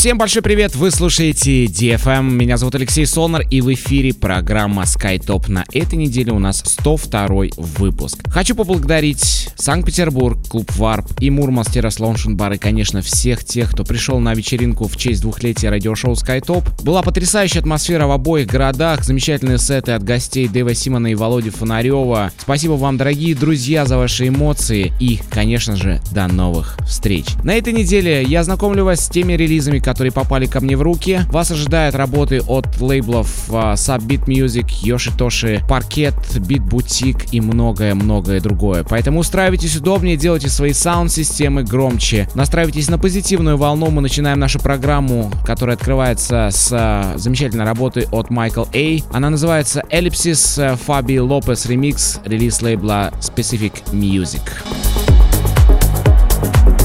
Всем большой привет, вы слушаете DFM, меня зовут Алексей Солнер и в эфире программа SkyTop. На этой неделе у нас 102 выпуск. Хочу поблагодарить Санкт-Петербург, Клуб Варп и Мурманск Лоуншн Бар и, конечно, всех тех, кто пришел на вечеринку в честь двухлетия радиошоу SkyTop. Была потрясающая атмосфера в обоих городах, замечательные сеты от гостей Дэва Симона и Володи Фонарева. Спасибо вам, дорогие друзья, за ваши эмоции и, конечно же, до новых встреч. На этой неделе я знакомлю вас с теми релизами, которые попали ко мне в руки. Вас ожидают работы от лейблов uh, Subbeat Music, Yoshitoshi, Parket, Beat Boutique и многое-многое другое. Поэтому устраивайтесь удобнее, делайте свои саунд-системы громче, настраивайтесь на позитивную волну. Мы начинаем нашу программу, которая открывается с uh, замечательной работы от Michael A. Она называется Ellipsis Fabi Lopez Remix, релиз лейбла Specific Music. DFM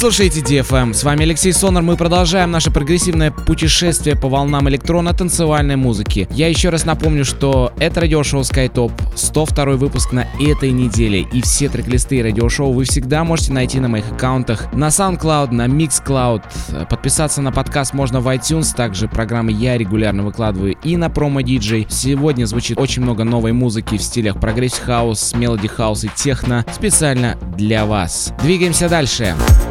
слушаете DFM. С вами Алексей Сонор. Мы продолжаем наше прогрессивное путешествие по волнам электронно-танцевальной музыки. Я еще раз напомню, что это радиошоу SkyTop, 102 выпуск на этой неделе. И все трек-листы радиошоу вы всегда можете найти на моих аккаунтах на SoundCloud, на Mixcloud. Подписаться на подкаст можно в iTunes. Также программы я регулярно выкладываю и на Promo DJ. Сегодня звучит очень много новой музыки в стилях progressive house, melodic house и техно специально для вас. Двигаемся дальше. Дальше.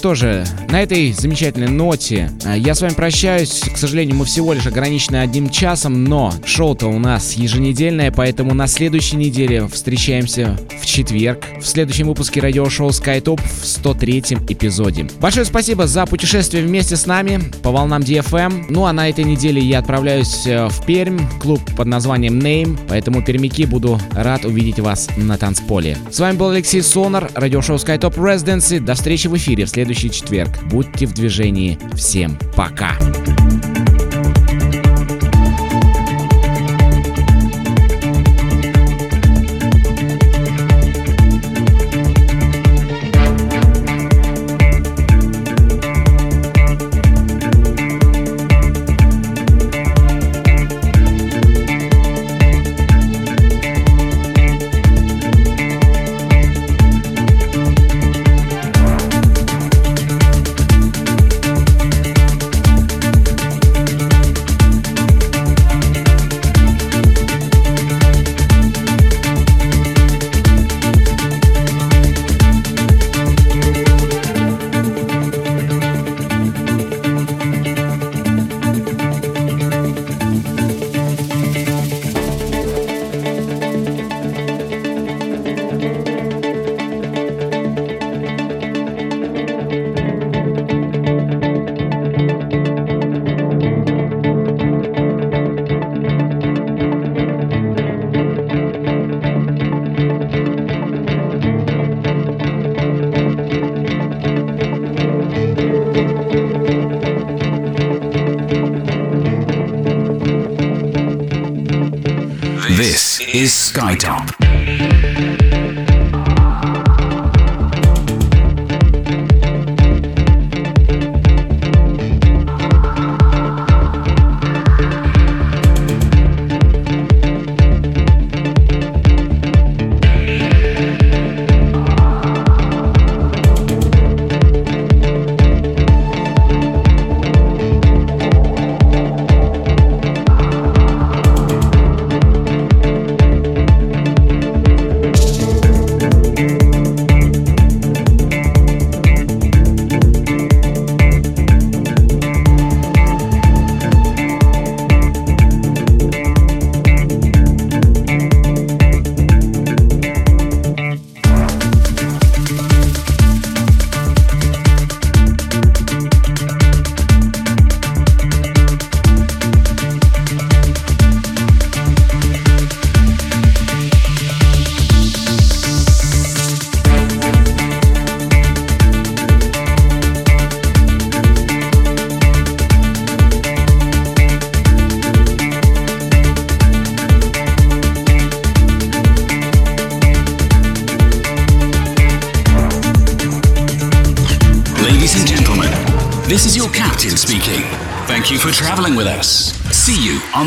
Что же, на этой замечательной ноте э, я с вами прощаюсь. К сожалению, мы всего лишь ограничены одним часом, но шоу-то у нас еженедельное, поэтому на следующей неделе встречаемся четверг в следующем выпуске радиошоу SkyTop в 103 эпизоде. Большое спасибо за путешествие вместе с нами по волнам DFM. Ну а на этой неделе я отправляюсь э, в Пермь, клуб под названием Name, поэтому пермяки буду рад увидеть вас на танцполе. С вами был Алексей Сонар, радиошоу SkyTop Residency. До встречи в эфире в следующий четверг. Будьте в движении. Всем пока. is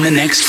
the next.